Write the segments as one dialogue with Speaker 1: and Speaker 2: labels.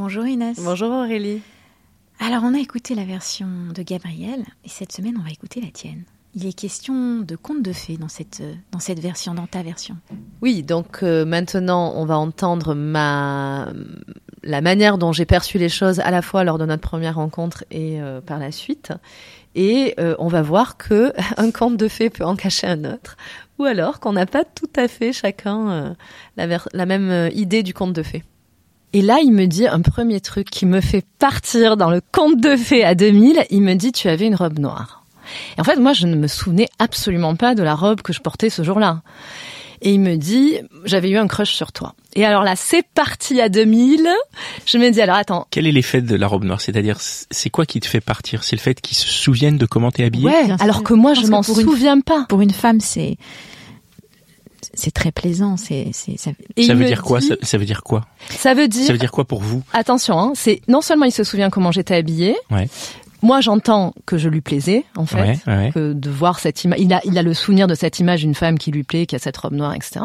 Speaker 1: Bonjour Inès.
Speaker 2: Bonjour Aurélie.
Speaker 1: Alors on a écouté la version de Gabriel et cette semaine on va écouter la tienne. Il est question de contes de fées dans cette, dans cette version, dans ta version.
Speaker 2: Oui, donc euh, maintenant on va entendre ma la manière dont j'ai perçu les choses à la fois lors de notre première rencontre et euh, par la suite. Et euh, on va voir que un conte de fées peut en cacher un autre, ou alors qu'on n'a pas tout à fait chacun la, la, même idée du conte de fées. Et là, il me dit un premier truc qui me fait partir dans le conte de fées à 2000. Il me dit, tu avais une robe noire. Et en fait, moi, je ne me souvenais absolument pas de la robe que je portais ce jour-là. Et il me dit, j'avais eu un crush sur toi. Et alors là, c'est parti à 2000. Je me dis, alors attends.
Speaker 3: Quel est l'effet de la robe noire? C'est-à-dire, c'est quoi qui te fait partir? C'est le fait qu'ils se souviennent de comment t'es habillée?
Speaker 2: Ouais, alors que moi, je m'en souviens pas.
Speaker 1: Pour une femme, c'est c'est très plaisant. C'est, c'est,
Speaker 3: ça, ça veut dire quoi ça, ça, veut dire quoi?
Speaker 2: Ça veut dire.
Speaker 3: Ça veut dire quoi pour vous?
Speaker 2: Attention, hein, c'est non seulement il se souvient comment j'étais habillée.
Speaker 3: Ouais.
Speaker 2: Moi, j'entends que je lui plaisais, en fait, que de voir cette image. Il a, il a le souvenir de cette image d'une femme qui lui plaît, qui a cette robe noire, etc.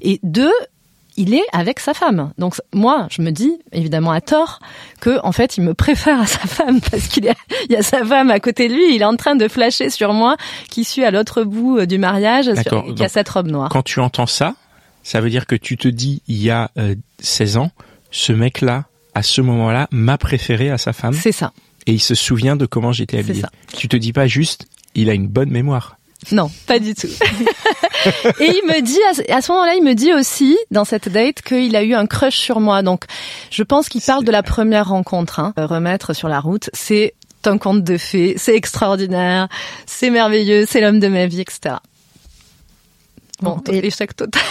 Speaker 2: Et deux, il est avec sa femme. Donc moi, je me dis évidemment à tort que en fait, il me préfère à sa femme parce qu'il il y a sa femme à côté de lui. Il est en train de flasher sur moi, qui suis à l'autre bout euh, du mariage, qui a cette robe noire.
Speaker 3: Quand tu entends ça, ça veut dire que tu te dis il y a 16 euh, ans, ce mec-là, à ce moment-là, m'a préféré à sa femme.
Speaker 2: C'est ça
Speaker 3: et il se souvient de comment j'étais habillée. Tu te dis pas juste, il a une bonne mémoire.
Speaker 2: Non, pas du tout. et il me dit, à ce moment-là, il me dit aussi, dans cette date, qu'il a eu un crush sur moi. Donc, je pense qu'il parle de la première rencontre. Hein. Remettre sur la route, c'est un conte de fées, c'est extraordinaire, c'est merveilleux, c'est l'homme de ma vie, etc. Bon, et... échec total.